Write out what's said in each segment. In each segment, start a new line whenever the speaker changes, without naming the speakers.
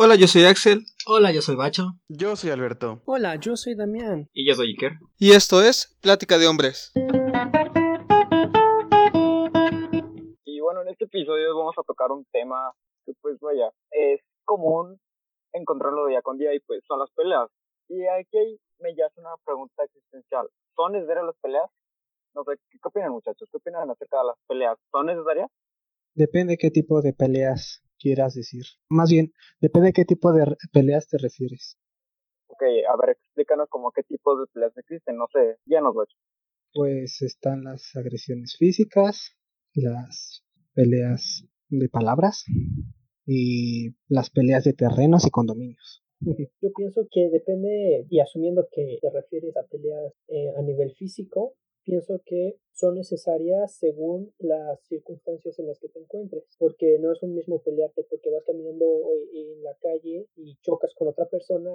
Hola, yo soy Axel.
Hola, yo soy Bacho.
Yo soy Alberto.
Hola, yo soy Damián.
Y yo soy Iker.
Y esto es Plática de Hombres.
Y bueno, en este episodio vamos a tocar un tema que pues vaya, es común encontrarlo día con día y pues son las peleas. Y aquí me yace una pregunta existencial. ¿Son necesarias las peleas? No sé, ¿qué, opinan muchachos? ¿Qué opinan acerca de las peleas? ¿Son necesarias?
Depende qué tipo de peleas quieras decir. Más bien, depende de qué tipo de peleas te refieres.
Ok, a ver, explícanos como qué tipos de peleas existen, no sé, ya nos lo hecho.
Pues están las agresiones físicas, las peleas de palabras y las peleas de terrenos y condominios.
Yo pienso que depende, y asumiendo que te refieres a peleas eh, a nivel físico, pienso que son necesarias según las circunstancias en las que te encuentres, porque no es un mismo pelearte porque vas caminando en la calle y chocas con otra persona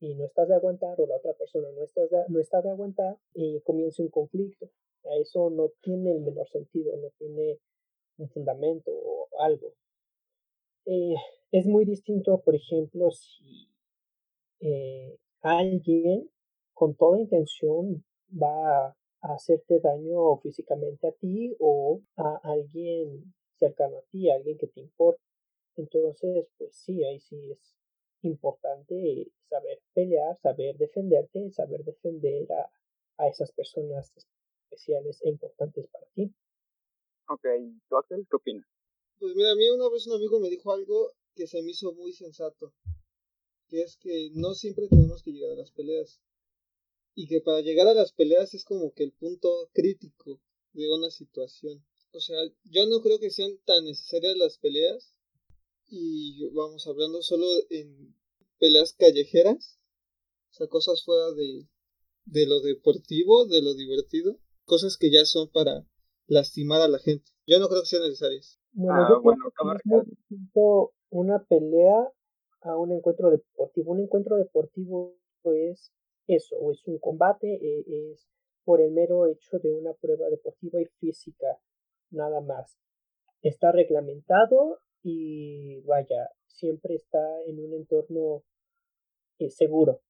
y, no estás de aguantar o la otra persona no, estás no está de aguantar y comienza un conflicto. Eso no tiene el menor sentido, no tiene un fundamento o algo. Eh, es muy distinto, por ejemplo, si eh, alguien con toda intención va a hacerte daño físicamente a ti o a alguien cercano a ti, a alguien que te importa. Entonces, pues sí, ahí sí es importante saber pelear, saber defenderte, saber defender a, a esas personas especiales e importantes para ti.
Ok, ¿tú Axel, qué opinas?
Pues mira, a mí una vez un amigo me dijo algo que se me hizo muy sensato, que es que no siempre tenemos que llegar a las peleas y que para llegar a las peleas es como que el punto crítico de una situación. O sea, yo no creo que sean tan necesarias las peleas y vamos hablando solo en peleas callejeras, o sea, cosas fuera de, de lo deportivo, de lo divertido, cosas que ya son para lastimar a la gente. Yo no creo que sean necesarias.
Bueno, yo creo una pelea a un encuentro deportivo. Un encuentro deportivo es eso, o es un combate, eh, es por el mero hecho de una prueba deportiva y física, nada más. Está reglamentado y vaya, siempre está en un entorno eh, seguro.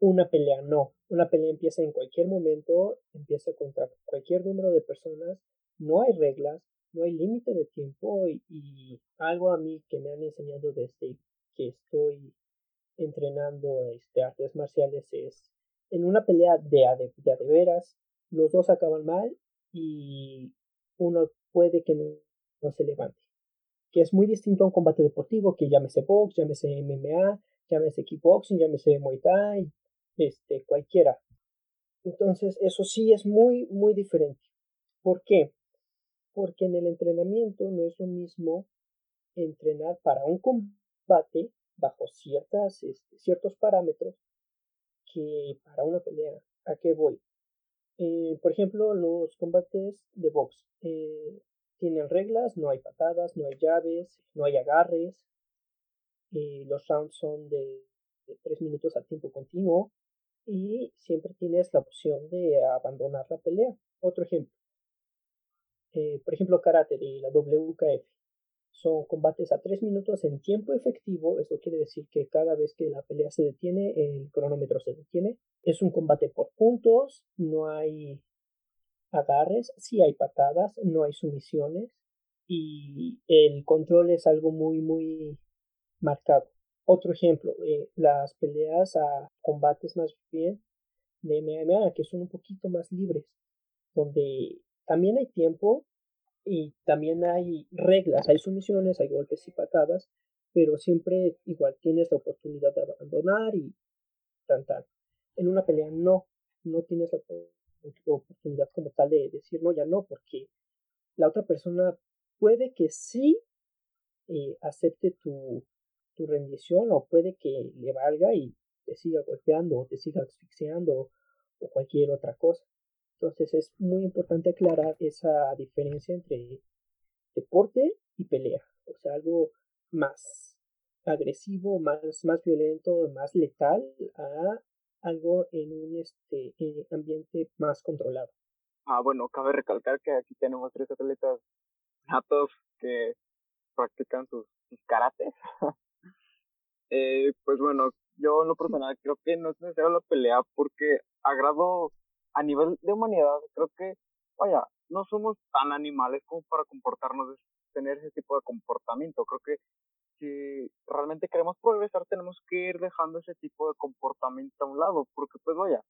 Una pelea no, una pelea empieza en cualquier momento, empieza contra cualquier número de personas, no hay reglas, no hay límite de tiempo y, y, algo a mí que me han enseñado desde que estoy entrenando este, artes marciales es en una pelea de a de, veras, los dos acaban mal y uno puede que no, se levante. Que es muy distinto a un combate deportivo, que llámese box, llámese MMA, llámese kickboxing, llámese muay thai, este, cualquiera. Entonces, eso sí es muy, muy diferente. ¿Por qué? Porque en el entrenamiento no es lo mismo entrenar para un combate bajo ciertas, este, ciertos parámetros que para una pelea. ¿A qué voy? Eh, por ejemplo, los combates de box eh, tienen reglas, no hay patadas, no hay llaves, no hay agarres. Eh, los rounds son de, de tres minutos a tiempo continuo y siempre tienes la opción de abandonar la pelea. Otro ejemplo, por ejemplo, karate de la WKF. Son combates a tres minutos en tiempo efectivo, eso quiere decir que cada vez que la pelea se detiene, el cronómetro se detiene. Es un combate por puntos, no hay agarres, sí hay patadas, no hay sumisiones y el control es algo muy, muy marcado. Otro ejemplo, eh, las peleas a combates más bien de MMA, que son un poquito más libres, donde también hay tiempo, y también hay reglas, hay sumisiones, hay golpes y patadas, pero siempre igual tienes la oportunidad de abandonar y tan En una pelea no, no tienes la oportunidad como tal de decir no, ya no, porque la otra persona puede que sí eh, acepte tu, tu rendición o puede que le valga y te siga golpeando o te siga asfixiando o cualquier otra cosa. Entonces es muy importante aclarar esa diferencia entre deporte y pelea. O sea, algo más agresivo, más, más violento, más letal a algo en un este, ambiente más controlado.
Ah, bueno, cabe recalcar que aquí tenemos tres atletas natos que practican sus, karates. Eh, pues bueno, yo en lo personal creo que no es necesaria la pelea porque a grado, a nivel de humanidad, creo que, vaya, no somos tan animales como para comportarnos, tener ese tipo de comportamiento. Creo que si realmente queremos progresar tenemos que ir dejando ese tipo de comportamiento a un lado, porque pues vaya,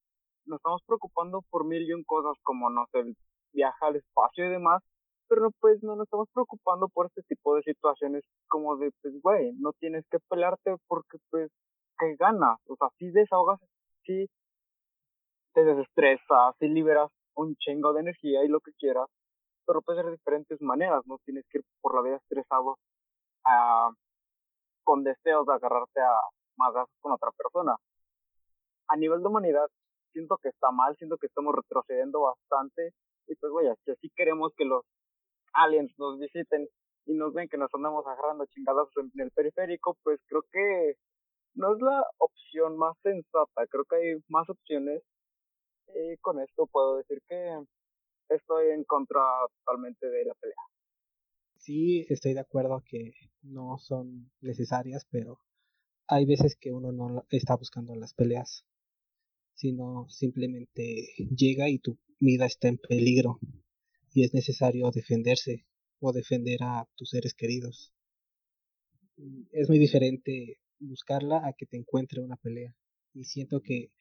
nos estamos preocupando por mil y un cosas como, no sé, el viaje al espacio y demás, pero no, pues no nos estamos preocupando por este tipo de situaciones como de, pues, güey, no tienes que pelearte porque, pues, que ganas, o sea, si desahogas, si te desestresas, si liberas un chingo de energía y lo que quieras, pero puede ser de diferentes maneras, no tienes que ir por la vida estresado a, con deseos de agarrarte a más con otra persona. A nivel de humanidad, siento que está mal, siento que estamos retrocediendo bastante y pues vaya, si así queremos que los aliens nos visiten y nos ven que nos andamos agarrando chingadas en el periférico, pues creo que no es la opción más sensata, creo que hay más opciones y con esto puedo decir que estoy en contra totalmente de la pelea.
Sí, estoy de acuerdo que no son necesarias, pero hay veces que uno no está buscando las peleas, sino simplemente llega y tu vida está en peligro y es necesario defenderse o defender a tus seres queridos. Es muy diferente buscarla a que te encuentre una pelea. Y siento que,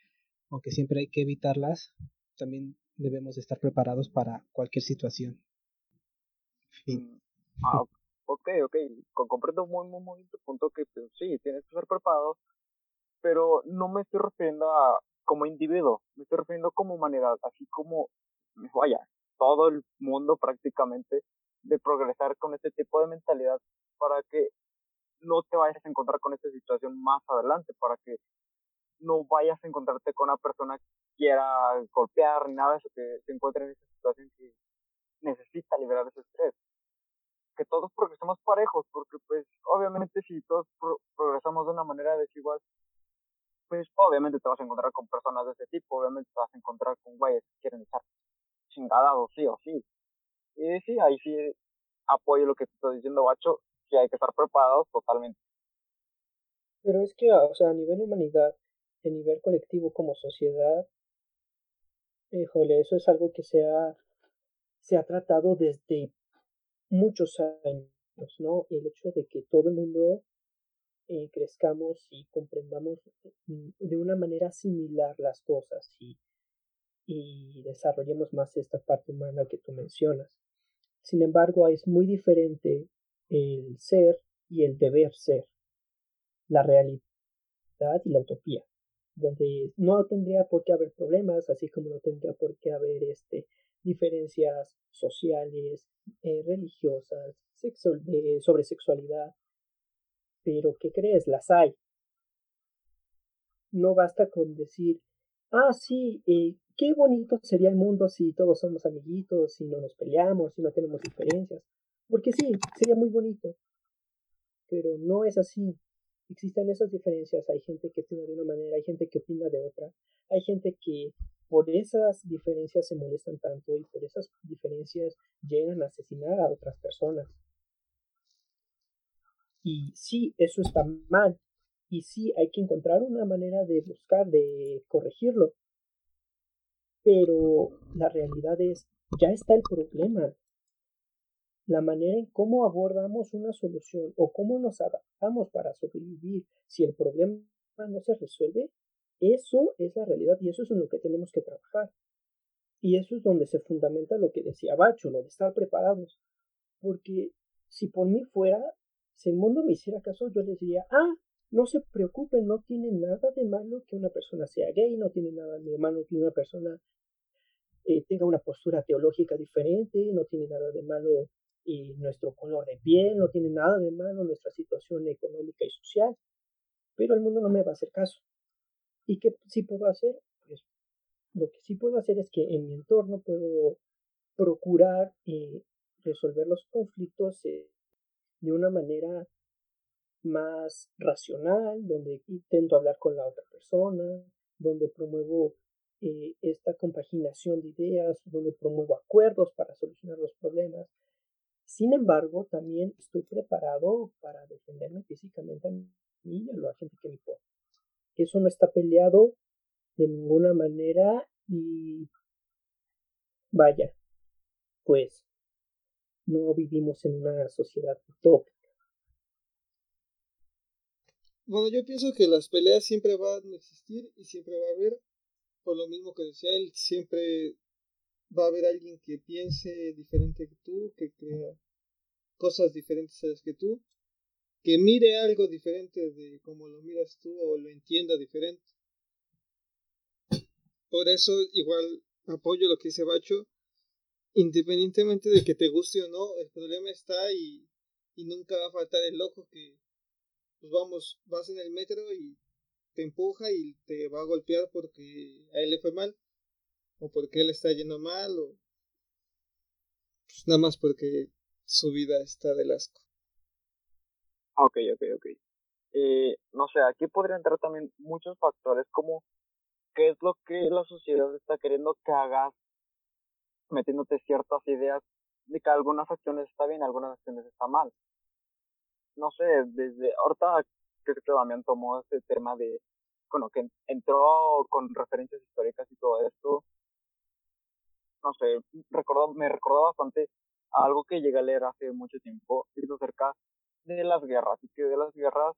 aunque siempre hay que evitarlas, también debemos estar preparados para cualquier situación.
Fin. Ah, ok, ok. Comprendo muy, muy, muy tu punto que pues, sí, tienes que estar preparado, pero no me estoy refiriendo a como individuo, me estoy refiriendo como humanidad, así como, vaya, todo el mundo prácticamente de progresar con este tipo de mentalidad para que no te vayas a encontrar con esta situación más adelante, para que no vayas a encontrarte con una persona que quiera golpear ni nada de eso, que se encuentre en esa situación que necesita liberar ese estrés. Que todos progresemos parejos, porque pues obviamente si todos progresamos de una manera desigual, pues obviamente te vas a encontrar con personas de ese tipo, obviamente te vas a encontrar con güeyes que quieren echar o sí o sí. Y sí, ahí sí apoyo lo que te estoy diciendo, Bacho, que hay que estar preparados totalmente.
Pero es que, o sea, a nivel humanidad, a nivel colectivo como sociedad, híjole, eso es algo que se ha, se ha tratado desde muchos años, ¿no? El hecho de que todo el mundo eh, crezcamos y comprendamos mm, de una manera similar las cosas y desarrollemos más esta parte humana que tú mencionas. Sin embargo, es muy diferente el ser y el deber ser, la realidad y la utopía, donde no tendría por qué haber problemas, así como no tendría por qué haber este, diferencias sociales, eh, religiosas, sobre sexualidad. Pero, ¿qué crees? Las hay. No basta con decir, ah, sí, eh, qué bonito sería el mundo si todos somos amiguitos, si no nos peleamos, si no tenemos diferencias. Porque sí, sería muy bonito. Pero no es así. Existen esas diferencias. Hay gente que opina de una manera, hay gente que opina de otra. Hay gente que por esas diferencias se molestan tanto y por esas diferencias llegan a asesinar a otras personas. Y sí, eso está mal. Y sí, hay que encontrar una manera de buscar, de corregirlo pero la realidad es, ya está el problema. La manera en cómo abordamos una solución o cómo nos adaptamos para sobrevivir si el problema no se resuelve, eso es la realidad y eso es en lo que tenemos que trabajar. Y eso es donde se fundamenta lo que decía Bacho, lo de estar preparados. Porque si por mí fuera, si el mundo me hiciera caso, yo les diría, ah, no se preocupen, no tiene nada de malo que una persona sea gay, no tiene nada de malo que una persona eh, tenga una postura teológica diferente, no tiene nada de malo y nuestro color de piel, no tiene nada de malo nuestra situación económica y social, pero el mundo no me va a hacer caso. ¿Y qué sí puedo hacer? Pues lo que sí puedo hacer es que en mi entorno puedo procurar eh, resolver los conflictos eh, de una manera más racional, donde intento hablar con la otra persona, donde promuevo eh, esta compaginación de ideas, donde promuevo acuerdos para solucionar los problemas. Sin embargo, también estoy preparado para defenderme físicamente a mí y a la gente que me importa. Eso no está peleado de ninguna manera y vaya, pues no vivimos en una sociedad utópica.
Bueno, yo pienso que las peleas siempre van a existir y siempre va a haber, por lo mismo que decía él, siempre va a haber alguien que piense diferente que tú, que crea cosas diferentes a las que tú, que mire algo diferente de como lo miras tú o lo entienda diferente. Por eso igual apoyo lo que dice Bacho, independientemente de que te guste o no, el problema está y, y nunca va a faltar el loco que, pues vamos, vas en el metro y te empuja y te va a golpear porque a él le fue mal, o porque él está yendo mal, o pues nada más porque su vida está del asco.
Ok, ok, ok. Eh, no sé, aquí podría entrar también muchos factores como qué es lo que la sociedad está queriendo que hagas, metiéndote ciertas ideas de que algunas acciones está bien, algunas acciones está mal. No sé, desde ahorita que que Damián tomó ese tema de, bueno, que entró con referencias históricas y todo esto, no sé, recordó, me recordó bastante algo que llegué a leer hace mucho tiempo, acerca de las guerras, y que de las guerras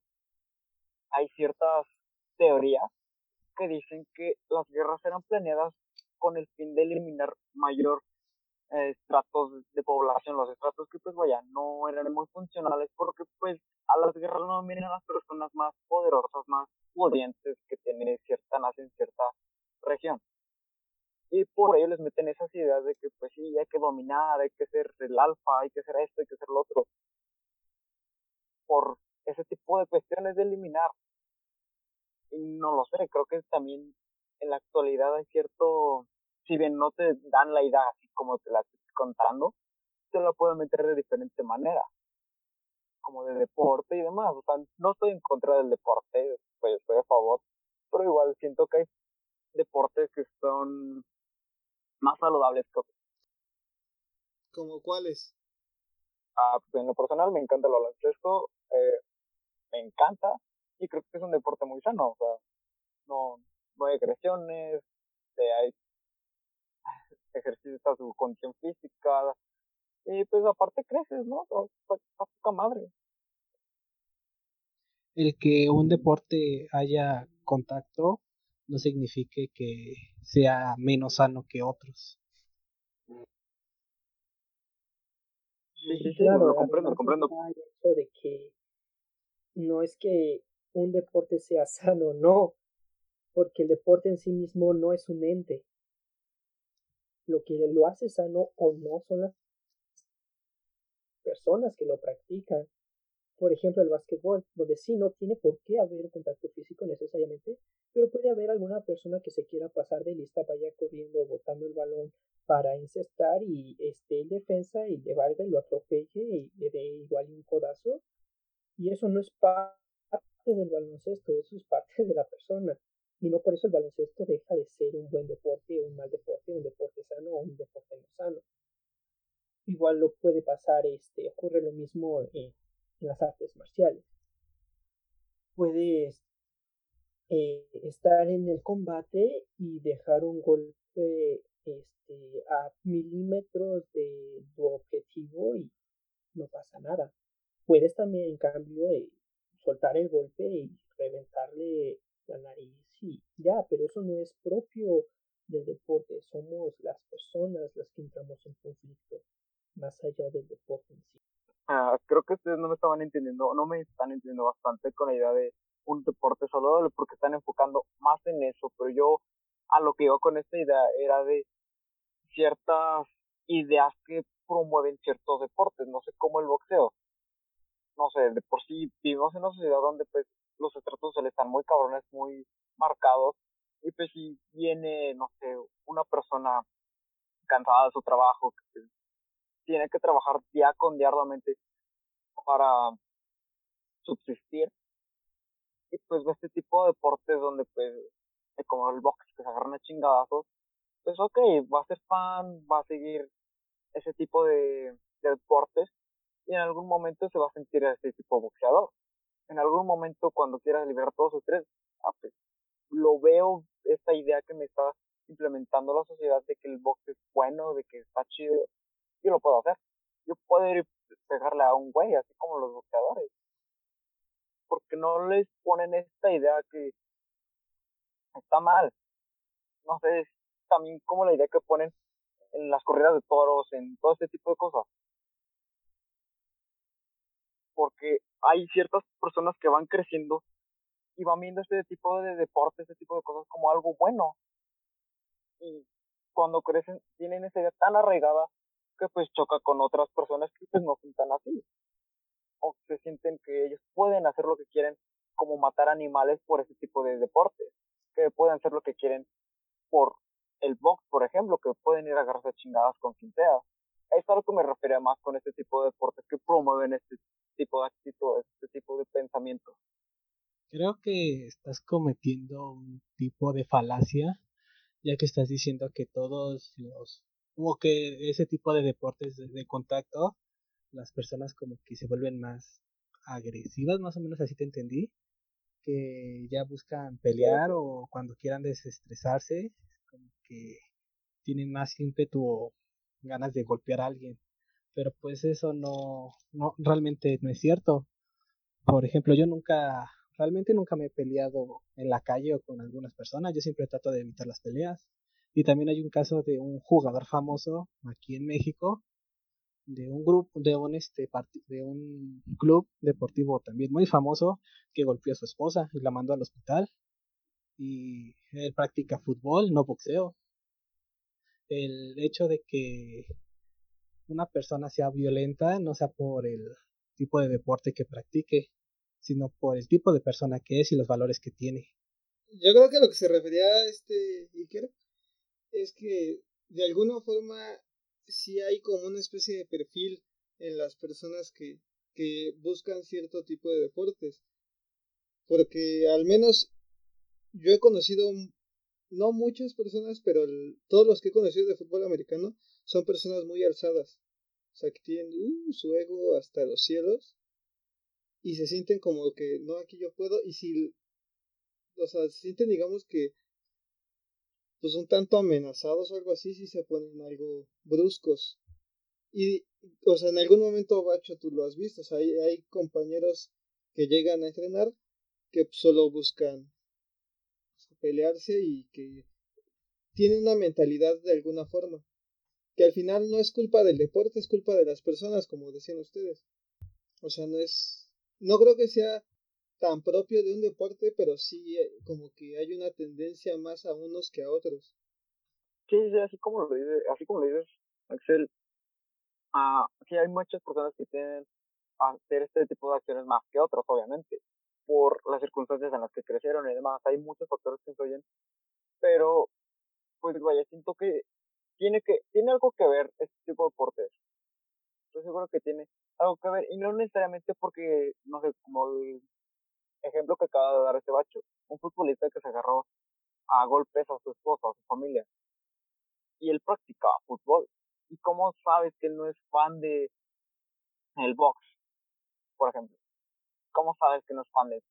hay ciertas teorías que dicen que las guerras eran planeadas con el fin de eliminar mayor eh, estratos de población, los estratos que pues vaya, no eran muy funcionales porque pues a las guerras no miren a las personas más poderosas, más pudientes que tienen cierta nación cierta región. Y por ello les meten esas ideas de que pues sí, hay que dominar, hay que ser el alfa, hay que ser esto, hay que ser lo otro. Por ese tipo de cuestiones de eliminar. Y no lo sé, creo que también en la actualidad hay cierto, si bien no te dan la idea así como te la estoy contando, te la pueden meter de diferente manera, como de deporte y demás, o sea, no estoy en contra del deporte, pues estoy a favor, pero igual siento que hay deportes que son más saludables que otros.
¿Como cuáles?
Ah, pues en lo personal me encanta el baloncesto, eh, me encanta, y creo que es un deporte muy sano, o sea, no, no hay agresiones, hay ejercicio su condición física, y pues aparte creces, ¿no? A poca madre.
El que un deporte haya contacto no significa que sea menos sano que otros.
Sí, sí, sí, claro, lo comprendo, lo comprendo.
de que no es que un deporte sea sano, no, porque el deporte en sí mismo no es un ente. Lo que lo hace sano o no son las personas que lo practican. Por ejemplo, el básquetbol, donde sí no tiene por qué haber un contacto físico necesariamente, pero puede haber alguna persona que se quiera pasar de lista, vaya corriendo, botando el balón para incestar y esté en defensa y le valga y lo atropelle y le dé igual un codazo. Y eso no es parte del baloncesto, eso es parte de la persona. Y no por eso el baloncesto deja de ser un buen deporte o un mal deporte, un deporte sano o un deporte no sano. Igual lo puede pasar, este, ocurre lo mismo en, las artes marciales. Puedes eh, estar en el combate y dejar un golpe este, a milímetros de tu objetivo y no pasa nada. Puedes también, en cambio, eh, soltar el golpe y reventarle la nariz y ya, pero eso no es propio del deporte, somos las personas las que entramos en conflicto, más allá del deporte en sí.
Creo que ustedes no me estaban entendiendo, no me están entendiendo bastante con la idea de un deporte solo, porque están enfocando más en eso, pero yo a lo que iba con esta idea era de ciertas ideas que promueven ciertos deportes, no sé, como el boxeo. No sé, de por sí vivimos en una sociedad donde pues los estratos sociales están muy cabrones, muy marcados, y pues si viene, no sé, una persona cansada de su trabajo, que tiene que trabajar día con día arduamente para subsistir, y pues este tipo de deportes donde pues, como el box, que se agarran a chingadazos, pues ok, va a ser fan, va a seguir ese tipo de, de deportes, y en algún momento se va a sentir ese tipo boxeador. en algún momento cuando quieras liberar todo su estrés, ah, pues, lo veo, esta idea que me está implementando la sociedad de que el box es bueno, de que está chido, yo lo puedo hacer. Yo puedo ir y pegarle a un güey, así como los boxeadores. Porque no les ponen esta idea que está mal. No sé, también como la idea que ponen en las corridas de toros, en todo este tipo de cosas. Porque hay ciertas personas que van creciendo y van viendo este tipo de deportes, este tipo de cosas como algo bueno. Y cuando crecen tienen esa idea tan arraigada que pues choca con otras personas que pues no son así. O se sienten que ellos pueden hacer lo que quieren como matar animales por ese tipo de deportes. Que pueden hacer lo que quieren por el box, por ejemplo, que pueden ir a agarrarse chingadas con quien. Es a lo que me refería más con este tipo de deportes que promueven este tipo de actitudes, este tipo de pensamiento.
Creo que estás cometiendo un tipo de falacia, ya que estás diciendo que todos los, como que ese tipo de deportes de, contacto, las personas como que se vuelven más agresivas, más o menos así te entendí, que ya buscan pelear o cuando quieran desestresarse, como que tienen más ímpetu o ganas de golpear a alguien. Pero pues eso no, no realmente no es cierto. Por ejemplo, yo nunca, realmente nunca me he peleado en la calle o con algunas personas. Yo siempre trato de evitar las peleas. Y también hay un caso de un jugador famoso aquí en México, de un grupo, de un este de un club deportivo también muy famoso que golpeó a su esposa y la mandó al hospital y él practica fútbol, no boxeo. El hecho de que una persona sea violenta no sea por el tipo de deporte que practique, sino por el tipo de persona que es y los valores que tiene.
Yo creo que lo que se refería a este Iker es que de alguna forma sí hay como una especie de perfil en las personas que, que buscan cierto tipo de deportes. Porque al menos yo he conocido, no muchas personas, pero todos los que he conocido de fútbol americano son personas muy alzadas. O sea, que tienen uh, su ego hasta los cielos y se sienten como que, no, aquí yo puedo. Y si, o sea, se sienten, digamos que, pues un tanto amenazados o algo así, si se ponen algo bruscos. Y, o sea, en algún momento, Bacho, tú lo has visto, o sea, hay, hay compañeros que llegan a entrenar que solo buscan pelearse y que tienen una mentalidad de alguna forma. Que al final no es culpa del deporte, es culpa de las personas, como decían ustedes. O sea, no es. No creo que sea tan propio de un deporte, pero sí eh, como que hay una tendencia más a unos que a otros.
Sí, sí así como lo dices, así como lo dices, Axel. Ah, sí, hay muchas personas que tienen a hacer este tipo de acciones más que otros, obviamente por las circunstancias en las que crecieron y demás. Hay muchos factores que influyen, pero pues vaya, siento que tiene que tiene algo que ver este tipo de deportes. Estoy seguro que tiene algo que ver y no necesariamente porque, no sé, como ejemplo que acaba de dar este bacho, un futbolista que se agarró a golpes a su esposa, a su familia, y él practicaba fútbol. ¿Y cómo sabes que él no es fan de el box, por ejemplo? ¿cómo sabes que no es fan de eso?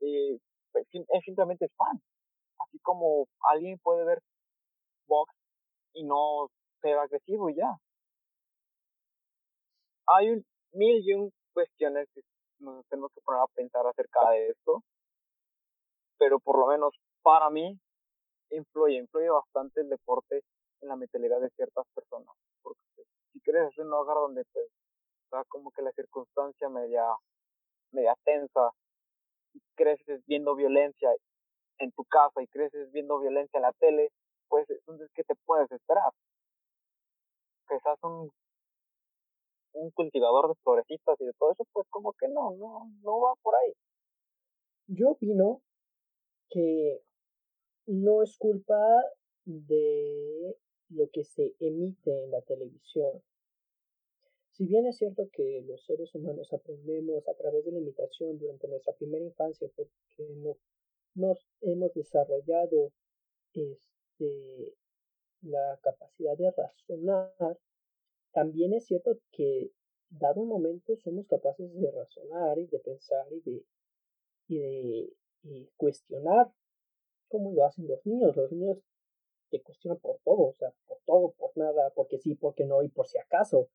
Eh, pues, es simplemente fan. Así como alguien puede ver box y no ser agresivo y ya. Hay un mil y un cuestiones que nos tenemos que poner a pensar acerca de esto, pero por lo menos para mí influye, influye bastante el deporte en la mentalidad de ciertas personas, porque pues, si quieres hacer un hogar donde pues está como que la circunstancia media media tensa, y creces viendo violencia en tu casa y creces viendo violencia en la tele, pues entonces, ¿qué te puedes esperar? Seas un, un cultivador de florecitas y de todo eso, pues como que no, no, no va por ahí.
Yo opino que no es culpa de lo que se emite en la televisión. Si bien es cierto que los seres humanos aprendemos a través de la imitación durante nuestra primera infancia porque no, nos hemos desarrollado este, la capacidad de razonar, también es cierto que dado un momento somos capaces de razonar y de pensar y de, y de cuestionar como lo hacen los niños. Los niños te cuestionan por todo, o sea, por todo, por nada, porque sí, porque no y por si acaso.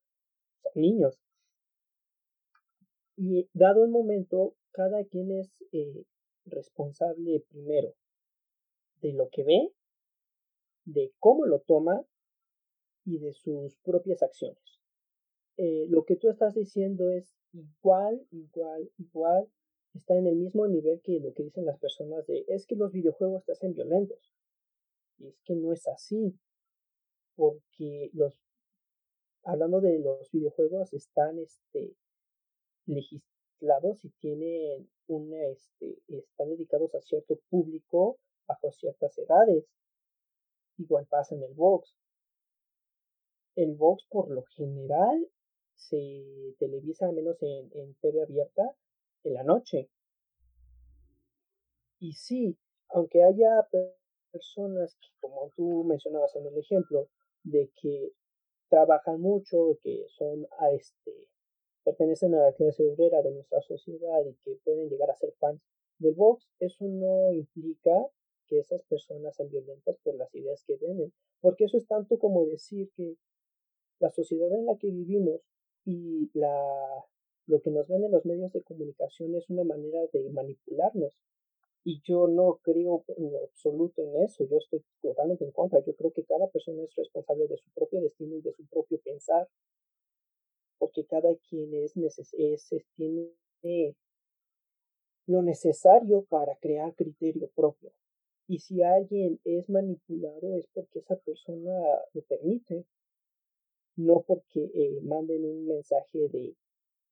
Son niños. Y dado el momento, cada quien es eh, responsable primero de lo que ve, de cómo lo toma y de sus propias acciones. Eh, lo que tú estás diciendo es igual, igual, igual, está en el mismo nivel que lo que dicen las personas de es que los videojuegos te hacen violentos. Y es que no es así, porque los, hablando de los videojuegos, están este, legislados y tienen una, este, están dedicados a cierto público bajo ciertas edades. Igual pasa en el box. El box por lo general se televisa al menos en, en TV abierta en la noche. Y sí, aunque haya personas que, como tú mencionabas en el ejemplo, de que trabajan mucho, que son a este pertenecen a la clase obrera de nuestra sociedad y que pueden llegar a ser fans del box, eso no implica que esas personas sean violentas por las ideas que venden, porque eso es tanto como decir que la sociedad en la que vivimos y la lo que nos venden los medios de comunicación es una manera de manipularnos. Y yo no creo en absoluto en eso, yo estoy totalmente en contra. Yo creo que cada persona es responsable de su propio destino y de su propio pensar, porque cada quien es, es, tiene lo necesario para crear criterio propio. Y si alguien es manipulado es porque esa persona lo permite, no porque eh, manden un mensaje de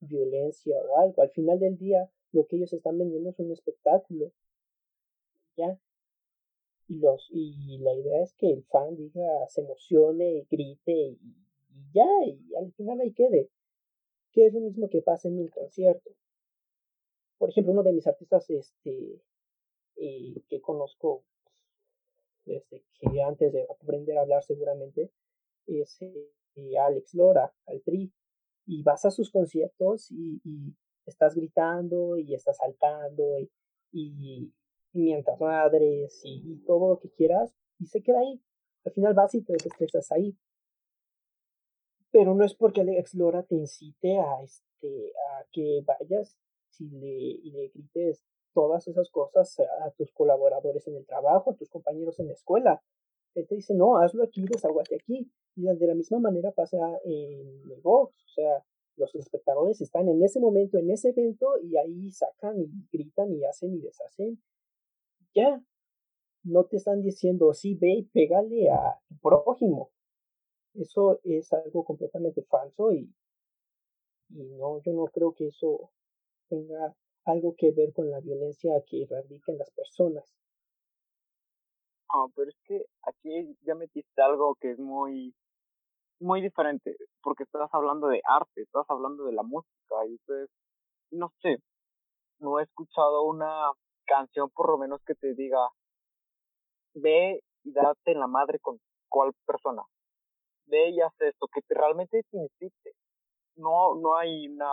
violencia o algo. Al final del día, lo que ellos están vendiendo es un espectáculo. Ya. Y, los, y la idea es que el fan diga, se emocione grite y, ya, y al final ahí quede. Que es lo mismo que pasa en un concierto. Por ejemplo, uno de mis artistas este, eh, que conozco desde que antes de aprender a hablar seguramente es eh, Alex Lora, al Tri y vas a sus conciertos y, estás gritando y estás saltando y, y, mientras madres y, todo lo que quieras y se queda ahí. Al final vas y te desestresas ahí. Pero no es porque Alex Lora te incite a, este, a que vayas y le, y le grites todas esas cosas a tus colaboradores en el trabajo, a tus compañeros en la escuela. Él te dice, no, hazlo aquí, desaguate aquí. Y de la misma manera pasa en el box, o sea, los espectadores están en ese momento, en ese evento, y ahí sacan y gritan y hacen y deshacen. Ya, no te están diciendo, sí, ve y pégale a tu prójimo. Eso es algo completamente falso y, y no, yo no creo que eso tenga algo que ver con la violencia que radica en las personas.
Ah, pero es que aquí ya metiste algo que es muy muy diferente, porque estás hablando de arte, estás hablando de la música, y pues, no sé, no he escuchado una canción por lo menos que te diga, ve y date en la madre con cual persona, ve y haz esto, que te, realmente te incite. No, no hay una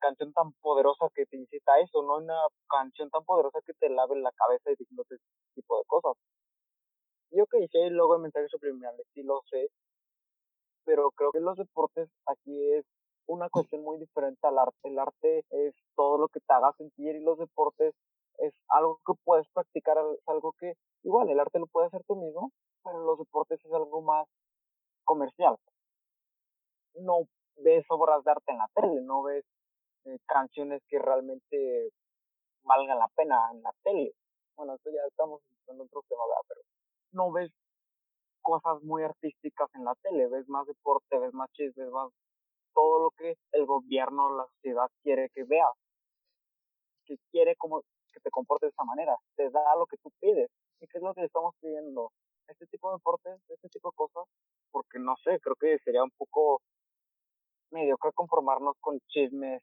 canción tan poderosa que te incita a eso, no hay una canción tan poderosa que te lave la cabeza y diciéndote ese tipo de cosas. Yo que hice luego el mensaje subliminal, sí lo sé, pero creo que los deportes aquí es una cuestión muy diferente al arte. El arte es todo lo que te haga sentir y los deportes es algo que puedes practicar, es algo que igual el arte lo puedes hacer tú mismo, pero los deportes es algo más comercial. No ves obras de arte en la tele, no ves eh, canciones que realmente valgan la pena en la tele. Bueno, esto ya estamos en otro tema, pero no ves cosas muy artísticas en la tele, ves más deporte, ves más chismes, ves más todo lo que el gobierno, la sociedad quiere que veas, que quiere como que te comportes de esa manera, te da lo que tú pides. ¿Y qué es lo que estamos pidiendo? Este tipo de deportes, este tipo de cosas, porque no sé, creo que sería un poco mediocre conformarnos con chismes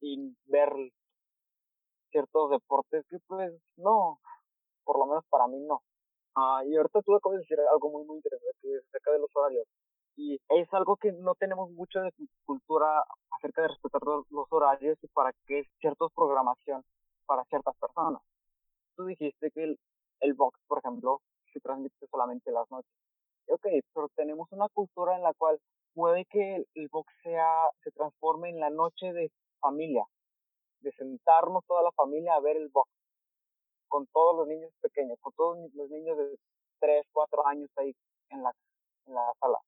y ver ciertos deportes que pues no, por lo menos para mí no. Ah, y ahorita tú acabas de decir algo muy, muy interesante, acerca de los horarios. y es algo que no tenemos mucho de cultura acerca de respetar los horarios y para qué cierta programación para ciertas personas. Tú dijiste que el, el box, por ejemplo, se transmite solamente las noches. Ok, pero tenemos una cultura en la cual puede que el, box sea, se transforme en la noche de familia, de sentarnos toda la familia a ver el box, con todos los niños pequeños, con todos los niños de 3, 4 años ahí en la, en la sala,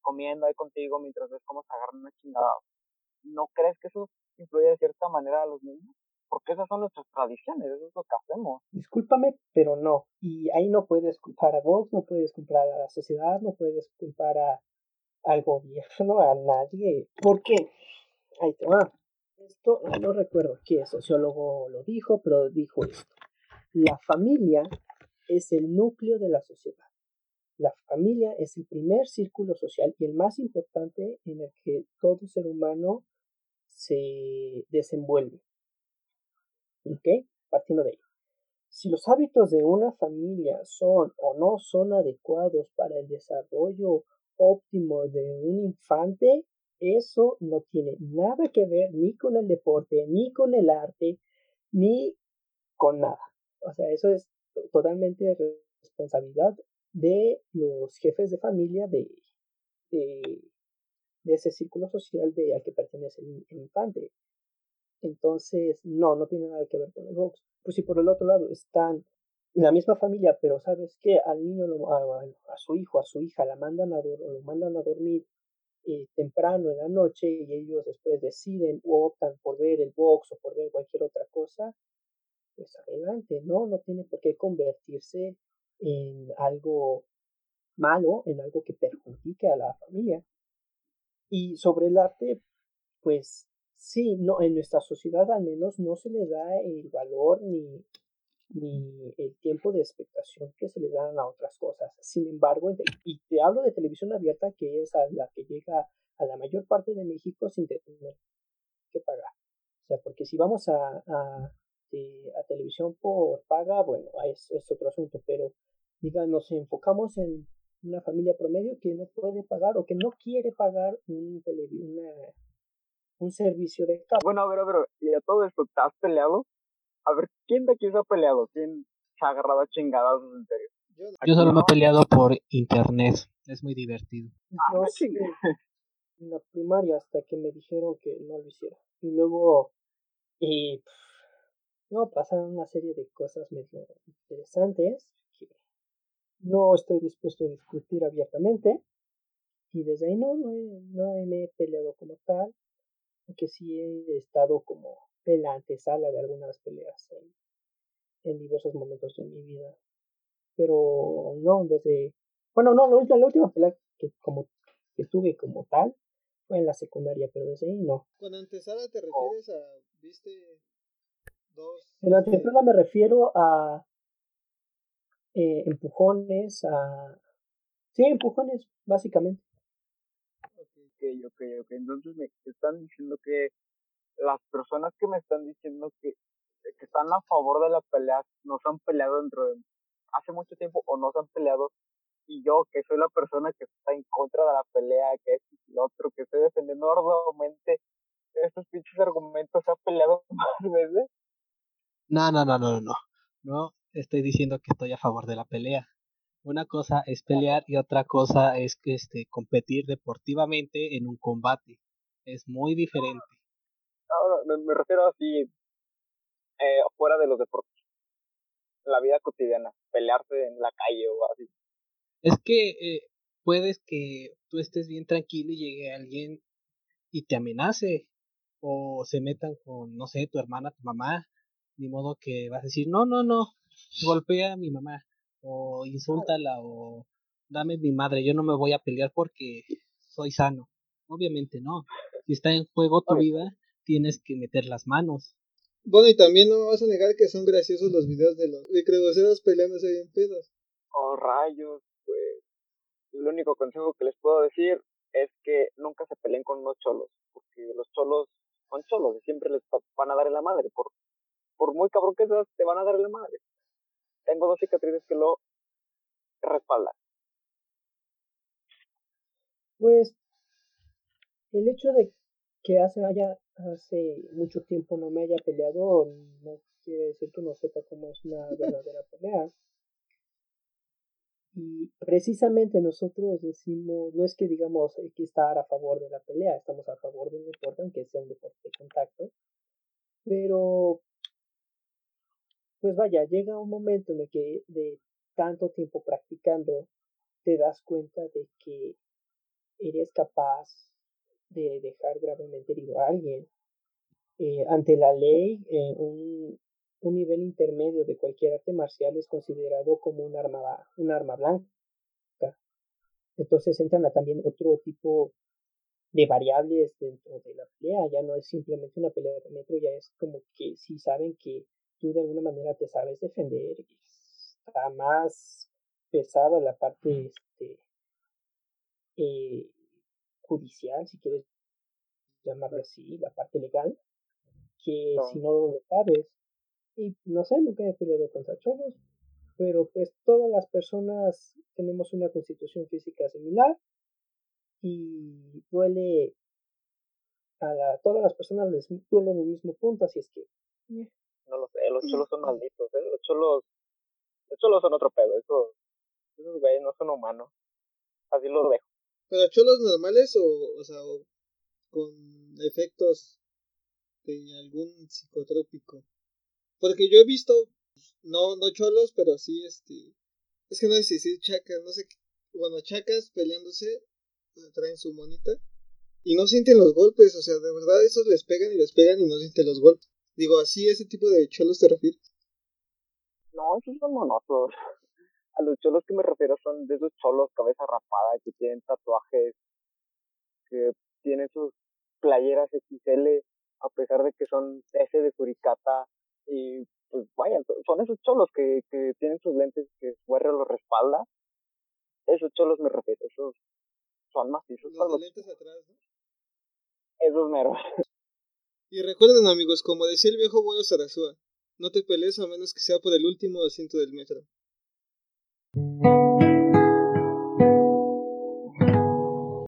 comiendo ahí contigo mientras ves cómo se agarran una chingada. ¿No crees que eso influye de cierta manera a los niños? porque esas son nuestras tradiciones, eso es lo que hacemos.
Discúlpame, pero no. Y ahí no puedes culpar a Vox, no puedes culpar a la sociedad, no puedes culpar a, al gobierno, a nadie. ¿Por qué? Ahí te va. Esto no recuerdo qué sociólogo lo dijo, pero dijo esto. La familia es el núcleo de la sociedad. La familia es el primer círculo social y el más importante en el que todo ser humano se desenvuelve. ¿Ok? Partiendo de ahí. Si los hábitos de una familia son o no son adecuados para el desarrollo óptimo de un infante, eso no tiene nada que ver ni con el deporte, ni con el arte, ni con nada. O sea, eso es totalmente responsabilidad de los jefes de familia de, de, ese círculo social de, al que pertenece el infante. Entonces, no, no tiene nada que ver con el box. Pues si por el otro lado están en la misma familia, pero sabes que al niño, a, su hijo, a su hija, la mandan a, lo mandan a dormir eh, temprano en la noche y ellos después deciden o optan por ver el box o por ver cualquier otra cosa, pues adelante, ¿no? No tiene por qué convertirse en algo malo, en algo que perjudique a la familia. Y sobre el arte, pues Sí, no, en nuestra sociedad al menos no se le da el valor ni, ni el tiempo de expectación que se le dan a otras cosas. Sin embargo, y te hablo de televisión abierta, que es a la que llega a la mayor parte de México sin tener que pagar. O sea, porque si vamos a, a, a televisión por paga, bueno, es, es otro asunto, pero diga, nos enfocamos en una familia promedio que no puede pagar o que no quiere pagar un una un servicio de cable.
Bueno, a ver, a ver, y a todo esto, ¿te has peleado? A ver, ¿quién de aquí se ha peleado? ¿Quién se ha agarrado a chingadas en serio?
Yo, solo me he peleado por internet, es muy divertido.
Ah, en la primaria hasta que me dijeron que no lo hiciera. Y luego, y, no, pasaron una serie de cosas medio interesantes que no estoy dispuesto a discutir abiertamente. Y desde ahí no, no, no me he peleado como tal que sí he estado como en la antesala de algunas peleas en, diversos momentos de mi vida. Pero no, desde... Bueno, no, la última, la última pelea que, como, que tuve como tal fue en la secundaria, pero desde ahí no.
Con antesala te refieres a, viste.
En la antesala me refiero a eh, empujones, a... Sí, empujones, básicamente
ok, ok, ok. Entonces me están diciendo que las personas que me están diciendo que, que están a favor de la pelea no se han peleado dentro de hace mucho tiempo o no se han peleado y yo que soy la persona que está en contra de la pelea, que es el otro, que estoy defendiendo arduamente estos pinches argumentos, se ha peleado más veces.
No, no, no, no, no. No estoy diciendo que estoy a favor de la pelea. Una cosa es pelear y otra cosa es este, competir deportivamente en un combate. Es muy diferente.
Ahora, me, refiero así, eh, fuera de los deportes. La vida cotidiana, pelearse en la calle o así.
Es que eh, puedes que tú estés bien tranquilo y llegue alguien y te amenace o se metan con, no sé, tu hermana, tu mamá, ni modo que vas a decir, no, no, no, golpea a mi mamá o insúltala o dame mi madre, yo no me voy a pelear porque soy sano. Obviamente no. Si está en juego tu vida, tienes que meter las manos.
Bueno, y también no me vas a negar que son graciosos los videos de los microdoceros peleándose bien pedos.
Oh, rayos, pues. El único consejo que les puedo decir es que nunca se peleen con unos cholos, porque los cholos son cholos y siempre les van a dar en la madre. Por, por muy cabrón que seas, te van a dar la madre tengo dos cicatrices que lo respaldan.
Pues el hecho de que hace, haya, hace mucho tiempo no me haya peleado no quiere decir que no sepa cómo es una verdadera pelea. Y precisamente nosotros decimos, no es que digamos que estar a favor de la pelea, estamos a favor de un deporte, aunque sea un deporte de contacto, pero pues vaya, llega un momento en el que de tanto tiempo practicando te das cuenta de que eres capaz de dejar gravemente herido a alguien. Eh, ante la ley, eh, un, un nivel intermedio de cualquier arte marcial es considerado como un arma, un arma blanca. Entonces entran a también otro tipo de variables dentro de la pelea. Ya no es simplemente una pelea de metro, ya es como que si saben que tú de alguna manera te sabes defender, está más pesada la parte este, eh, judicial, si quieres llamarlo así, la parte legal, que si no lo sabes, y no sé, nunca he peleado contra cholos, pero pues todas las personas tenemos una constitución física similar y duele a la, todas las personas les duele en el mismo punto, así es que...
Eh. No lo sé, los cholos son malditos, ¿eh? los cholos, los cholos son otro pedo, esos, esos güeyes no son humanos, así los dejo.
¿Pero cholos normales o, o sea, con efectos de algún psicotrópico? Porque yo he visto, no, no cholos, pero sí, este, es que no sé si decir chacas, no sé, bueno, chacas peleándose, traen su monita, y no sienten los golpes, o sea, de verdad esos les pegan y les pegan y no sienten los golpes. Digo, ¿así ese tipo de cholos te refieres?
No, esos son monotos. A los cholos que me refiero son de esos cholos cabeza rapada que tienen tatuajes, que tienen sus playeras XL, a pesar de que son ese de Furicata y pues vaya, son esos cholos que, que tienen sus lentes que su barrio los respalda. Esos cholos me refiero, esos son más
Los lentes atrás, ¿no?
Esos meros.
Y recuerden amigos, como decía el viejo abuelo Sarasúa, no te pelees a menos que sea por el último asiento del metro.